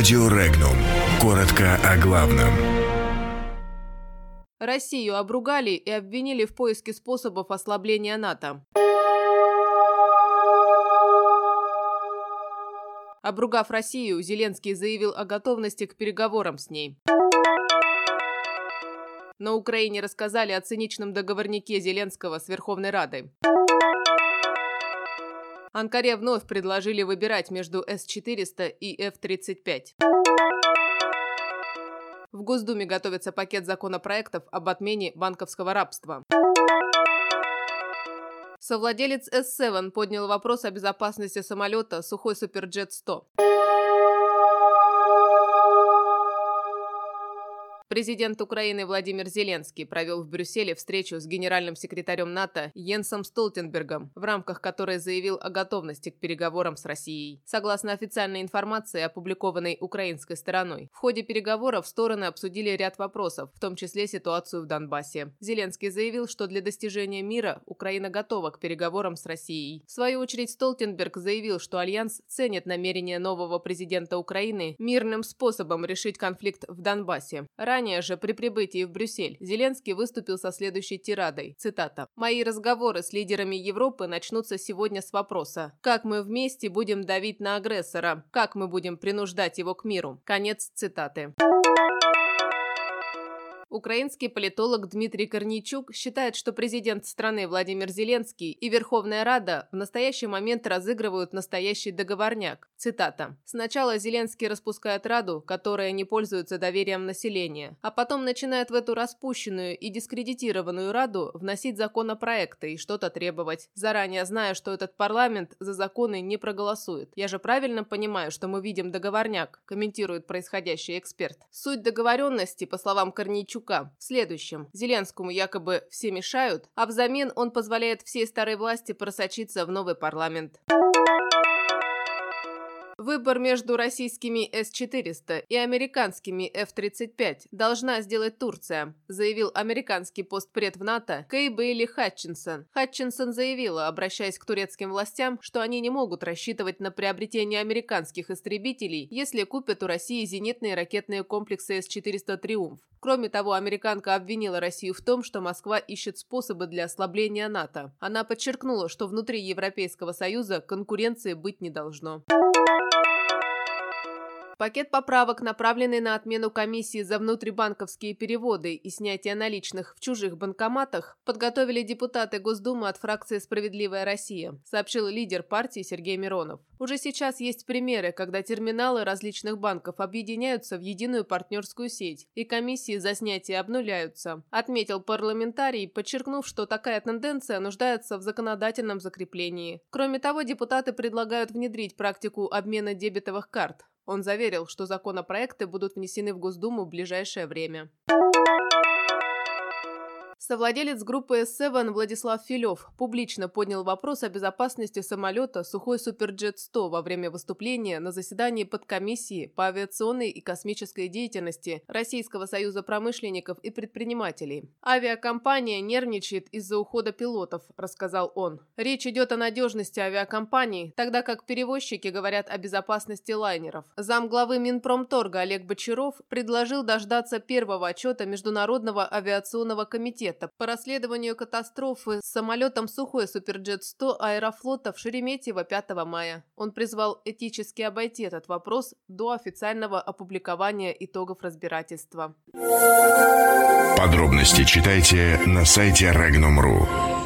Радио Регнум. Коротко о главном. Россию обругали и обвинили в поиске способов ослабления НАТО. Обругав Россию, Зеленский заявил о готовности к переговорам с ней. На Украине рассказали о циничном договорнике Зеленского с Верховной Радой. Анкаре вновь предложили выбирать между С-400 и Ф-35. В Госдуме готовится пакет законопроектов об отмене банковского рабства. Совладелец S7 поднял вопрос о безопасности самолета «Сухой Суперджет-100». Президент Украины Владимир Зеленский провел в Брюсселе встречу с генеральным секретарем НАТО Йенсом Столтенбергом, в рамках которой заявил о готовности к переговорам с Россией. Согласно официальной информации, опубликованной украинской стороной, в ходе переговоров стороны обсудили ряд вопросов, в том числе ситуацию в Донбассе. Зеленский заявил, что для достижения мира Украина готова к переговорам с Россией. В свою очередь Столтенберг заявил, что Альянс ценит намерение нового президента Украины мирным способом решить конфликт в Донбассе. Ранее Ранее же, при прибытии в Брюссель, Зеленский выступил со следующей тирадой. Цитата. «Мои разговоры с лидерами Европы начнутся сегодня с вопроса, как мы вместе будем давить на агрессора, как мы будем принуждать его к миру». Конец цитаты. Украинский политолог Дмитрий Корнейчук считает, что президент страны Владимир Зеленский и Верховная Рада в настоящий момент разыгрывают настоящий договорняк. Цитата. «Сначала Зеленский распускает Раду, которая не пользуется доверием населения, а потом начинает в эту распущенную и дискредитированную Раду вносить законопроекты и что-то требовать, заранее зная, что этот парламент за законы не проголосует. Я же правильно понимаю, что мы видим договорняк», комментирует происходящий эксперт. Суть договоренности, по словам Корнейчука, Медведчука в следующем. Зеленскому якобы все мешают, а взамен он позволяет всей старой власти просочиться в новый парламент. Выбор между российскими С-400 и американскими F-35 должна сделать Турция, заявил американский постпред в НАТО Кей Бейли Хатчинсон. Хатчинсон заявила, обращаясь к турецким властям, что они не могут рассчитывать на приобретение американских истребителей, если купят у России зенитные ракетные комплексы С-400 «Триумф». Кроме того, американка обвинила Россию в том, что Москва ищет способы для ослабления НАТО. Она подчеркнула, что внутри Европейского Союза конкуренции быть не должно. Пакет поправок, направленный на отмену комиссии за внутрибанковские переводы и снятие наличных в чужих банкоматах, подготовили депутаты Госдумы от фракции «Справедливая Россия», сообщил лидер партии Сергей Миронов. Уже сейчас есть примеры, когда терминалы различных банков объединяются в единую партнерскую сеть, и комиссии за снятие обнуляются, отметил парламентарий, подчеркнув, что такая тенденция нуждается в законодательном закреплении. Кроме того, депутаты предлагают внедрить практику обмена дебетовых карт. Он заверил, что законопроекты будут внесены в Госдуму в ближайшее время. Совладелец группы S7 Владислав Филев публично поднял вопрос о безопасности самолета «Сухой Суперджет-100» во время выступления на заседании подкомиссии по авиационной и космической деятельности Российского союза промышленников и предпринимателей. «Авиакомпания нервничает из-за ухода пилотов», – рассказал он. «Речь идет о надежности авиакомпаний, тогда как перевозчики говорят о безопасности лайнеров». Замглавы Минпромторга Олег Бочаров предложил дождаться первого отчета Международного авиационного комитета проекта по расследованию катастрофы с самолетом «Сухой Суперджет-100» аэрофлота в Шереметьево 5 мая. Он призвал этически обойти этот вопрос до официального опубликования итогов разбирательства. Подробности читайте на сайте Regnum.ru.